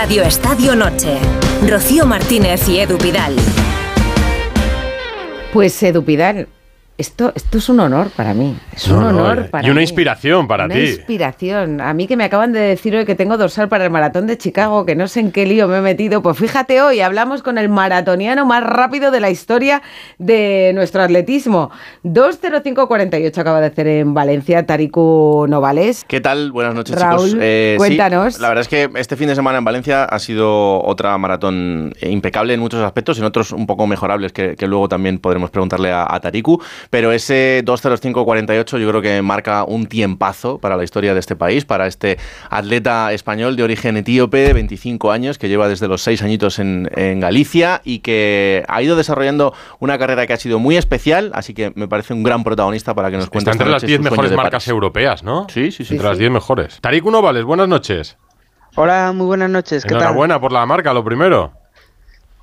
Radio Estadio Noche. Rocío Martínez y Edu Pidal. Pues Edu Pidal, esto, esto es un honor para mí. Es un honor eh, para Y una mí. inspiración para Una ti. inspiración. A mí que me acaban de decir hoy que tengo dorsal para el maratón de Chicago, que no sé en qué lío me he metido. Pues fíjate hoy, hablamos con el maratoniano más rápido de la historia de nuestro atletismo. 2.05.48 acaba de hacer en Valencia Tariku Novales. ¿Qué tal? Buenas noches, Raúl, chicos. Eh, sí, cuéntanos. la verdad es que este fin de semana en Valencia ha sido otra maratón impecable en muchos aspectos, en otros un poco mejorables, que, que luego también podremos preguntarle a, a Tariku. Pero ese 2.05.48 yo creo que marca un tiempazo para la historia de este país, para este atleta español de origen etíope, de 25 años, que lleva desde los 6 añitos en, en Galicia y que ha ido desarrollando una carrera que ha sido muy especial, así que me parece un gran protagonista para que nos cuente Está entre las noche 10 su sueño mejores marcas París. europeas, ¿no? Sí, sí, sí. Entre las 10 mejores. Tariku Novales, buenas noches. Hola, muy buenas noches. ¿Qué tal? Enhorabuena por la marca, lo primero.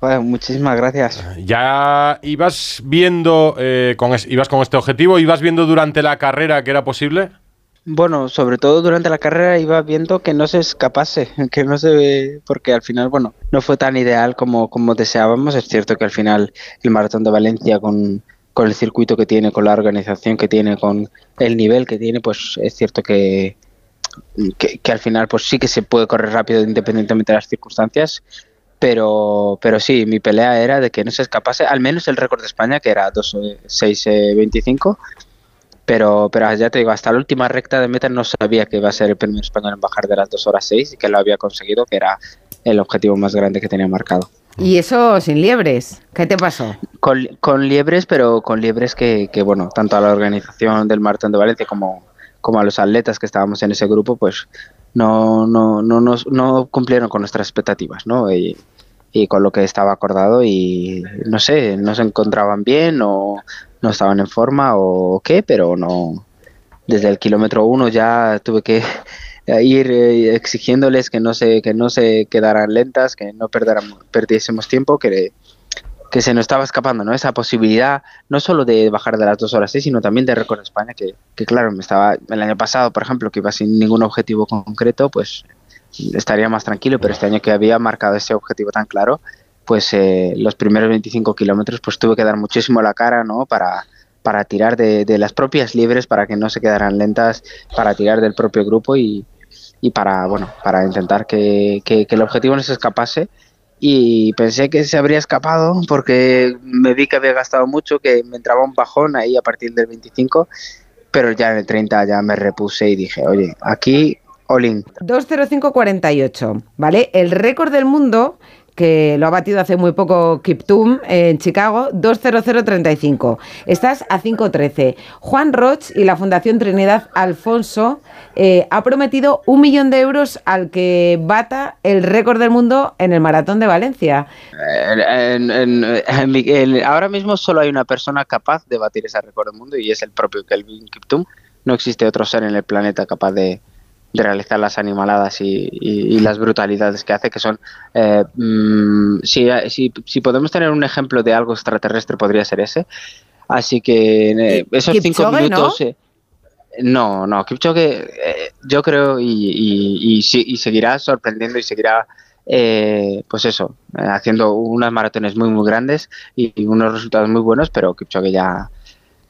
Joder, muchísimas gracias. ¿Ya ibas viendo, eh, con es- ibas con este objetivo, ibas viendo durante la carrera que era posible? Bueno, sobre todo durante la carrera iba viendo que no se escapase, que no se porque al final, bueno, no fue tan ideal como, como deseábamos. Es cierto que al final el maratón de Valencia con, con el circuito que tiene, con la organización que tiene, con el nivel que tiene, pues es cierto que, que, que al final pues sí que se puede correr rápido independientemente de las circunstancias. Pero, pero sí, mi pelea era de que no se escapase, al menos el récord de España, que era 2.6.25, pero, pero ya te digo, hasta la última recta de meta no sabía que iba a ser el primer español en bajar de las 2 horas 6 y que lo había conseguido, que era el objetivo más grande que tenía marcado. Y eso sin liebres. ¿Qué te pasó? Con, con liebres, pero con liebres que, que, bueno, tanto a la organización del Maratón de Valencia como, como a los atletas que estábamos en ese grupo, pues no, no, no, nos- no cumplieron con nuestras expectativas, ¿no? Y, con lo que estaba acordado y no sé, no se encontraban bien o no estaban en forma o qué, pero no. Desde el kilómetro uno ya tuve que ir eh, exigiéndoles que no se que no se quedaran lentas, que no perdiésemos tiempo, que que se nos estaba escapando, ¿no? Esa posibilidad, no solo de bajar de las dos horas, sí, sino también de récord España, que, que claro, me estaba, el año pasado, por ejemplo, que iba sin ningún objetivo concreto, pues estaría más tranquilo, pero este año que había marcado ese objetivo tan claro, pues eh, los primeros 25 kilómetros, pues tuve que dar muchísimo la cara, ¿no? Para, para tirar de, las propias libres, para que no se quedaran lentas, para tirar del propio grupo y, y para, bueno, para intentar que, que el objetivo no se escapase y pensé que se habría escapado porque me vi que había gastado mucho, que me entraba un bajón ahí a partir del 25, pero ya en el 30 ya me repuse y dije, oye, aquí all in. 2.05.48, ¿vale? El récord del mundo, que lo ha batido hace muy poco Kiptum en Chicago, 2.0035. Estás a 5.13. Juan Roch y la Fundación Trinidad Alfonso eh, ha prometido un millón de euros al que bata el récord del mundo en el Maratón de Valencia. En- ahora mismo solo hay una persona capaz de batir ese récord del mundo y es el propio Kelvin Kiptum. No existe otro ser en el planeta capaz de, de realizar las animaladas y, y- y las brutalidades que hace, que son... eh, mm, si, si- si podemos tener un ejemplo de algo extraterrestre, podría ser ese. Así que eh, esos cinco Kipchoge, minutos... ¿no? eh, no, no, Kipchoge eh, yo creo y, y- y y seguirá sorprendiendo y seguirá, eh, pues eso, haciendo unas maratones muy, muy grandes y, y unos resultados muy buenos, pero Kipchoge ya,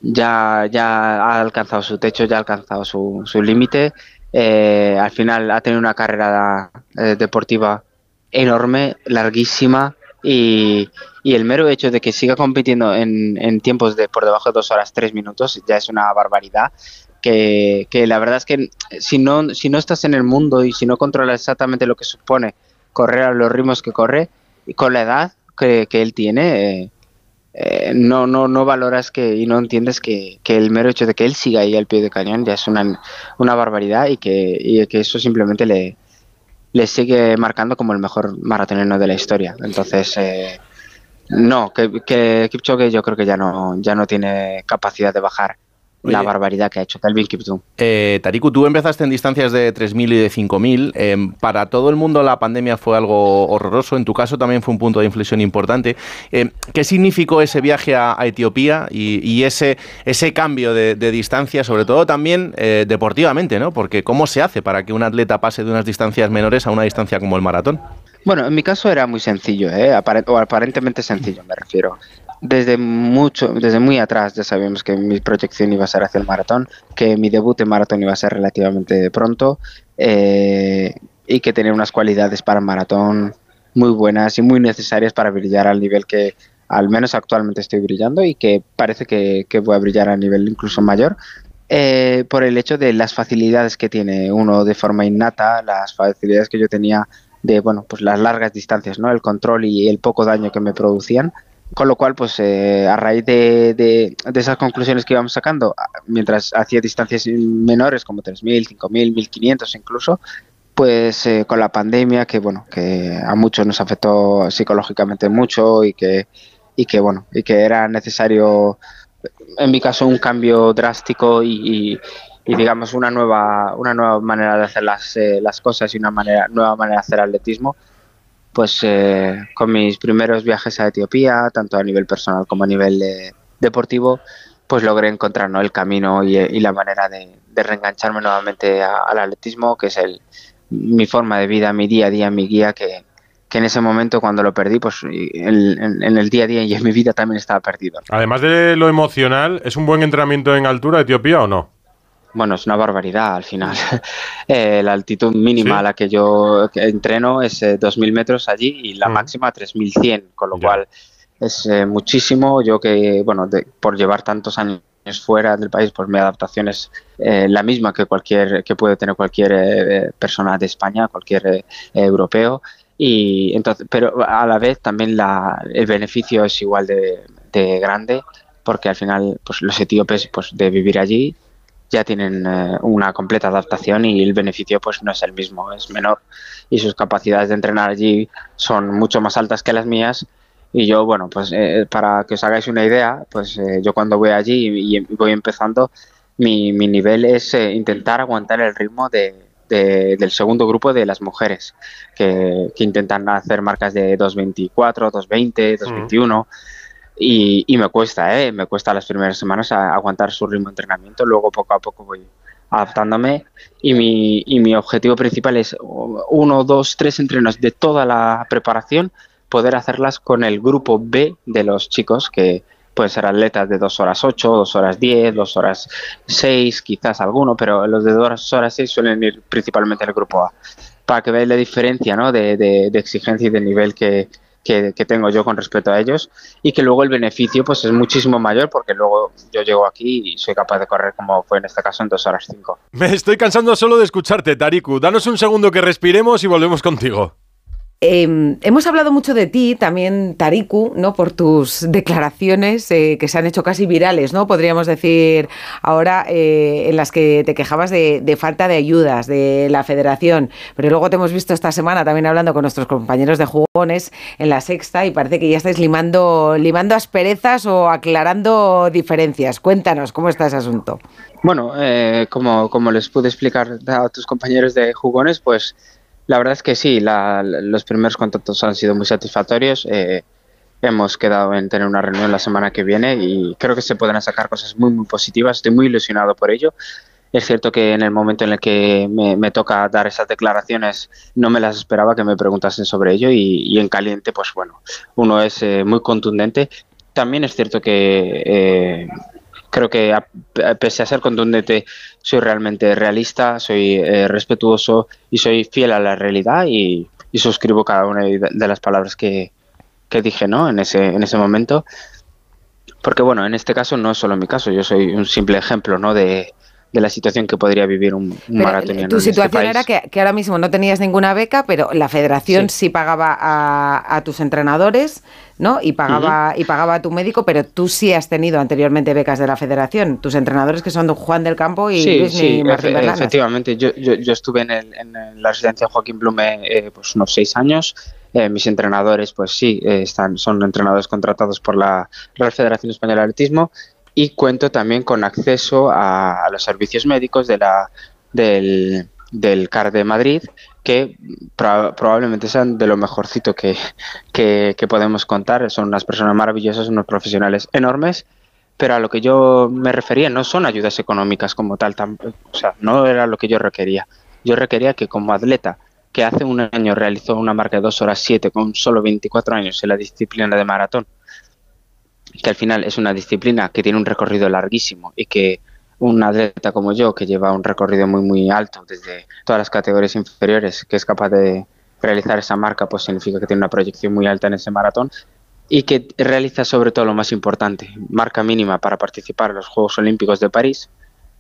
ya, ya ha alcanzado su techo, ya ha alcanzado su, su límite. Eh, al final ha tenido una carrera eh, deportiva enorme, larguísima y, el mero hecho de que siga compitiendo en, tiempos de por debajo de dos horas tres minutos ya es una barbaridad que la verdad es que si no, si no estás en el mundo y si no controlas exactamente lo que supone correr a los ritmos que corre y con la edad que, que él tiene eh, eh, no, no, no valoras que y no entiendes que, que el mero hecho de que él siga ahí al pie de cañón ya es una, una barbaridad y que, y que eso simplemente le, le sigue marcando como el mejor maratonero de la historia. Entonces, eh, no, que, que Kipchoge yo creo que ya no, ya no tiene capacidad de bajar la Oye. barbaridad que ha hecho Calvin Kiptum. Eh, Tariku, tú empezaste en distancias de 3.000 y de 5.000. Eh, para todo el mundo la pandemia fue algo horroroso. En tu caso también fue un punto de inflexión importante. Eh, ¿Qué significó ese viaje a, a Etiopía y, y ese, ese cambio de, de distancia, sobre todo también eh, deportivamente? ¿no? Porque ¿cómo se hace para que un atleta pase de unas distancias menores a una distancia como el maratón? Bueno, en mi caso era muy sencillo, ¿eh? o aparentemente sencillo, me refiero. Desde mucho, desde muy atrás ya sabíamos que mi proyección iba a ser hacia el maratón, que mi debut en maratón iba a ser relativamente pronto eh, y que tenía unas cualidades para maratón muy buenas y muy necesarias para brillar al nivel que al menos actualmente estoy brillando y que parece que, voy a brillar a nivel incluso mayor. Eh, por el hecho de las facilidades que tiene uno de forma innata, las facilidades que yo tenía de bueno pues las largas distancias, ¿no? el control y el poco daño que me producían. Con lo cual, pues eh, a raíz de, de, esas conclusiones que íbamos sacando, mientras hacía distancias menores como 3.000, 5.000, 1.500 incluso, pues eh, con la pandemia que bueno que a muchos nos afectó psicológicamente mucho y que y que bueno y que era necesario en mi caso un cambio drástico y, digamos una nueva una nueva manera de hacer las, eh, las cosas y una manera nueva manera de hacer atletismo pues eh, con mis primeros viajes a Etiopía tanto a nivel personal como a nivel deportivo pues logré encontrar el camino y, la manera de, reengancharme nuevamente al atletismo que es el mi forma de vida, mi día a día, mi guía, que, en ese momento cuando lo perdí, pues en, el día a día y en mi vida también estaba perdido. Además de lo emocional, ¿es un buen entrenamiento en altura Etiopía o no? Bueno, es una barbaridad al final. Eh, la altitud mínima a la que yo entreno es 2.000 eh, metros allí y la máxima 3.100, con lo cual es eh, muchísimo. Yo que, bueno, por llevar tantos años fuera del país, pues mi adaptación es eh, la misma que cualquier que puede tener cualquier eh, persona de España, cualquier eh, europeo. Y entonces, pero a la vez también la, el beneficio es igual de, grande, porque al final, pues los etíopes, pues de vivir allí ya tienen una completa adaptación y el beneficio pues no es el mismo, es menor. Y sus capacidades de entrenar allí son mucho más altas que las mías. Y yo, bueno, pues eh, para que os hagáis una idea, pues eh, yo cuando voy allí y, voy empezando, mi, mi nivel es eh, intentar aguantar el ritmo de, del segundo grupo de las mujeres, que, que intentan hacer marcas de 2.24, 2.20, 2.21. Y, y, me cuesta, ¿eh? me cuesta las primeras semanas aguantar su ritmo de entrenamiento, luego poco a poco voy adaptándome y mi, y mi objetivo principal es uno, dos, tres entrenos de toda la preparación poder hacerlas con el grupo B de los chicos que pueden ser atletas de 2 horas 8, 2 horas 10, 2 horas 6, quizás alguno, pero los de 2 horas 6 suelen ir principalmente al grupo A. Para que veáis la diferencia ¿no? de, de, exigencia y de nivel que, tengo yo con respecto a ellos y que luego el beneficio pues es muchísimo mayor porque luego yo llego aquí y soy capaz de correr como fue en este caso en 2 horas 5. Me estoy cansando solo de escucharte, Tariku. Danos un segundo que respiremos y volvemos contigo. Em, hemos hablado mucho de ti, también Tariku, ¿no? Por tus declaraciones eh, que se han hecho casi virales, ¿no? Podríamos decir ahora eh, en las que te quejabas de, falta de ayudas de la Federación, pero luego te hemos visto esta semana también hablando con nuestros compañeros de jugones en la Sexta y parece que ya estáis limando, limando asperezas o aclarando diferencias. Cuéntanos cómo está ese asunto. Bueno, eh, como, como les pude explicar a tus compañeros de jugones, pues la verdad es que sí, los primeros contactos han sido muy satisfactorios. Eh, hemos quedado en tener una reunión la semana que viene y creo que se pueden sacar cosas muy, muy positivas. Estoy muy ilusionado por ello. Es cierto que en el momento en el que me, toca dar esas declaraciones no me las esperaba que me preguntasen sobre ello y, en caliente, pues bueno, uno es eh, muy contundente. También es cierto que eh, creo que pese a ser contundente, soy realmente realista, soy eh, respetuoso y soy fiel a la realidad y, suscribo cada una de, las palabras que, que, dije ¿no? en, ese, en ese momento. Porque bueno, en este caso no es solo mi caso, yo soy un simple ejemplo ¿no? de, de la situación que podría vivir un, maratoniano. Tu este situación era que, ahora mismo no tenías ninguna beca, pero la federación sí, pagaba a, tus entrenadores, ¿no? Y pagaba, y pagaba a tu médico, pero tú sí has tenido anteriormente becas de la federación. Tus entrenadores que son Juan del Campo y sí, sí, efectivamente. Yo, yo, estuve en, el, en, la residencia Joaquín Blume eh, pues unos seis años. Eh, mis entrenadores, pues sí, eh, están, son entrenadores contratados por la Real Federación Española de Atletismo y cuento también con acceso a, los servicios médicos de la, del, del CAR de Madrid, que probablemente sean de lo mejorcito que, que, podemos contar. Son unas personas maravillosas, unos profesionales enormes, pero a lo que yo me refería no son ayudas económicas como tal, o sea, no era lo que yo requería. Yo requería que como atleta que hace un año realizó una marca de 2 horas 7 con solo 24 años en la disciplina de maratón, que al final es una disciplina que tiene un recorrido larguísimo y que un atleta como yo, que lleva un recorrido muy, muy alto desde todas las categorías inferiores, que es capaz de realizar esa marca, pues significa que tiene una proyección muy alta en ese maratón y que realiza sobre todo lo más importante, marca mínima para participar en los Juegos Olímpicos de París.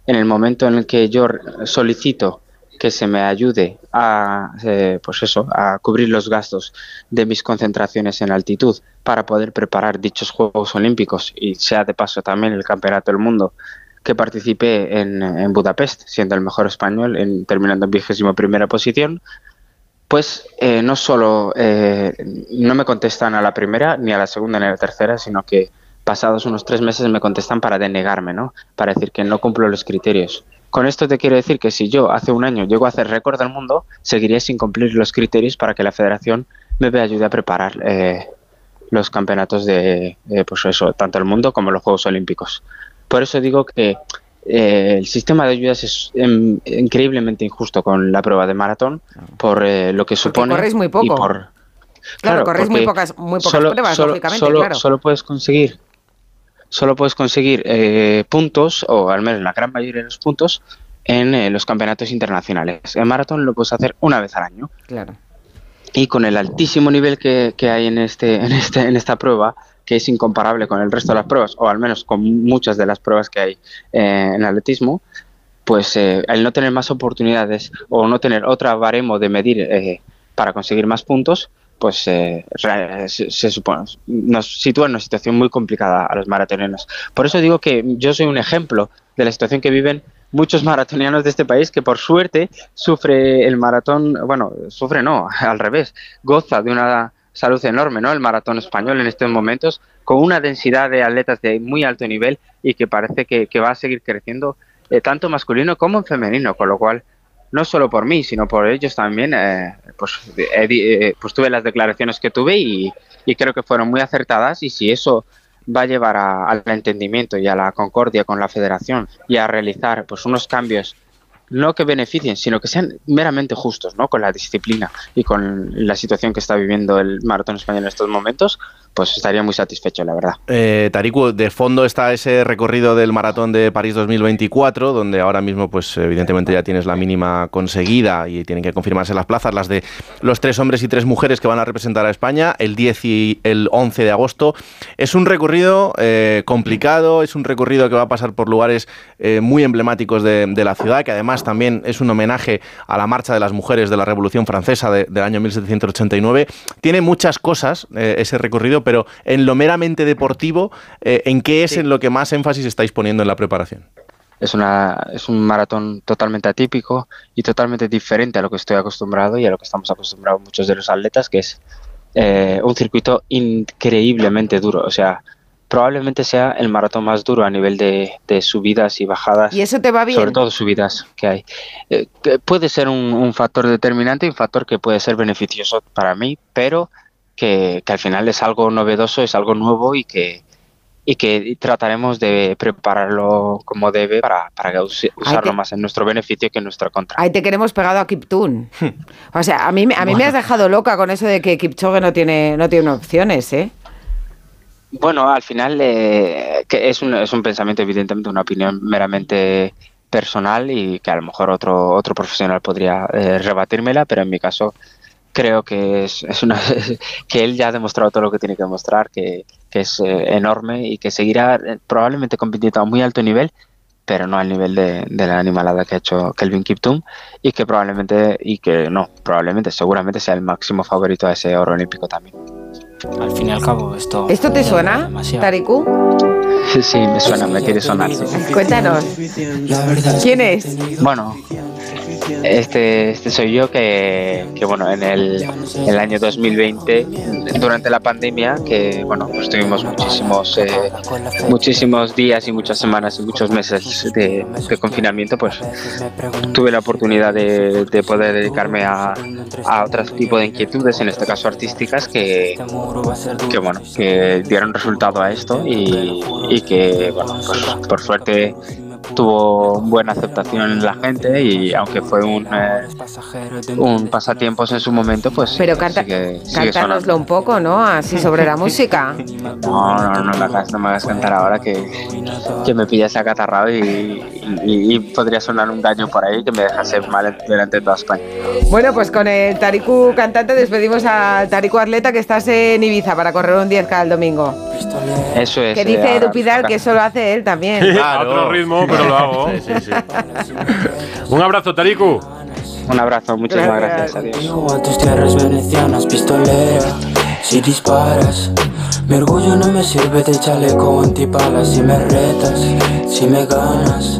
En el momento en el que yo solicito que se me ayude a, eh, pues eso, a cubrir los gastos de mis concentraciones en altitud para poder preparar dichos Juegos Olímpicos y sea de paso también el Campeonato del Mundo que participé en, Budapest, siendo el mejor español, en, terminando en vigésimo primera posición, pues eh, no solo eh, no me contestan a la primera, ni a la segunda, ni a la tercera, sino que pasados unos tres meses me contestan para denegarme, ¿no? Para decir que no cumplo los criterios. Con esto te quiero decir que si yo hace un año llego a hacer récord del mundo, seguiría sin cumplir los criterios para que la federación me ayude a preparar eh, los campeonatos de, pues eso, tanto el mundo como los Juegos Olímpicos. Por eso digo que eh, el sistema de ayudas es em, increíblemente injusto con la prueba de maratón por eh, lo que supone. corres muy poco. por, claro, corres muy pocas, muy pocas solo, pruebas, solo, lógicamente, solo, claro. Solo puedes conseguir, solo puedes conseguir eh, puntos, o al menos la gran mayoría de los puntos, en los campeonatos internacionales. En maratón lo puedes hacer una vez al año. Claro. Y con el altísimo nivel que, que hay en, este, en, este, en esta prueba, que es incomparable con el resto de las pruebas, o al menos con muchas de las pruebas que hay eh, en atletismo, pues eh, el no tener más oportunidades o no tener otra baremo de medir eh, para conseguir más puntos, pues se, se, supone, nos sitúa en una situación muy complicada a los maratonianos. Por eso digo que yo soy un ejemplo de la situación que viven muchos maratonianos de este país que por suerte sufre el maratón, bueno, sufre no, al revés, goza de una salud enorme, ¿no? El maratón español en estos momentos, con una densidad de atletas de muy alto nivel y que parece que, va a seguir creciendo eh, tanto masculino como en femenino, con lo cual no solo por mí, sino por ellos también, eh, pues, eh, pues tuve las declaraciones que tuve y, creo que fueron muy acertadas y si eso va a llevar al entendimiento y a la concordia con la federación y a realizar pues unos cambios no que beneficien, sino que sean meramente justos, ¿no? Con la disciplina y con la situación que está viviendo el maratón español en estos momentos, pues estaría muy satisfecho, la verdad. Eh, Tariku, de fondo está ese recorrido del maratón de París 2024, donde ahora mismo, pues evidentemente ya tienes la mínima conseguida y tienen que confirmarse las plazas, las de los tres hombres y tres mujeres que van a representar a España el 10 y el 11 de agosto. Es un recorrido eh, complicado, es un recorrido que va a pasar por lugares eh, muy emblemáticos de, la ciudad, que además también es un homenaje a la marcha de las mujeres de la Revolución Francesa del año 1789. Tiene muchas cosas ese recorrido, pero en lo meramente deportivo, eh, ¿en qué es en lo que más énfasis estáis poniendo en la preparación? Es, una, es un maratón totalmente atípico y totalmente diferente a lo que estoy acostumbrado y a lo que estamos acostumbrados muchos de los atletas, que es eh, un circuito increíblemente duro. O sea, probablemente sea el maratón más duro a nivel de, subidas y bajadas. ¿Y eso te va bien? Sobre todo subidas que hay. Eh, puede ser un, un, factor determinante, un factor que puede ser beneficioso para mí, pero que, al final es algo novedoso, es algo nuevo y que, y que trataremos de prepararlo como debe para, para usarlo más en nuestro beneficio que en nuestra contra. Ahí te queremos pegado a Kiptun. o sea, a mí, a mí me has dejado loca con eso de que Kipchoge no tiene, no tiene opciones, ¿eh? Bueno, al final eh, que es, un, es un pensamiento, evidentemente, una opinión meramente personal y que a lo mejor otro, otro profesional podría eh, rebatírmela, pero en mi caso creo que es, es una que él ya ha demostrado todo lo que tiene que demostrar, que, es eh, enorme y que seguirá eh, probablemente compitiendo a muy alto nivel, pero no al nivel de, de, la animalada que ha hecho Kelvin Kiptum y que probablemente, y que no, probablemente, seguramente sea el máximo favorito a ese oro olímpico también. Al fin y al cabo, esto... ¿Esto te suena, Tariku? Sí, me suena, me quiere sonar. Cuéntanos. ¿Quién es? Bueno, este, este soy yo que, que bueno, en el, el, año 2020, durante la pandemia, que bueno, pues tuvimos muchísimos, eh, muchísimos días y muchas semanas y muchos meses de, confinamiento, pues tuve la oportunidad de, de poder dedicarme a, a otro tipo de inquietudes, en este caso artísticas, que, que bueno, que dieron resultado a esto y, y que, bueno, pues por suerte tuvo buena aceptación en la gente y aunque fue un, eh, un pasatiempos en su momento, pues Pero canta, sigue, sigue cántanoslo sonando. un poco, ¿no? Así sobre la música. No, no, no, la no me hagas cantar ahora que, que me pillas acatarrado y, y, y podría sonar un daño por ahí que me dejase mal delante de toda España. Bueno, pues con el Tariku cantante despedimos al Tariku atleta que estás en Ibiza para correr un 10K el domingo. Eso es. Que eh, dice ahora Edu Pidal toca. que eso lo hace él también. A otro ritmo, pero lo hago. Sí, sí, sí. Un abrazo, Tariku. Un abrazo, muchísimas Gracias. gracias. Adiós. A tus tierras venecianas, pistolera, si disparas. Mi orgullo no me sirve de chaleco antibalas si me retas, si me ganas.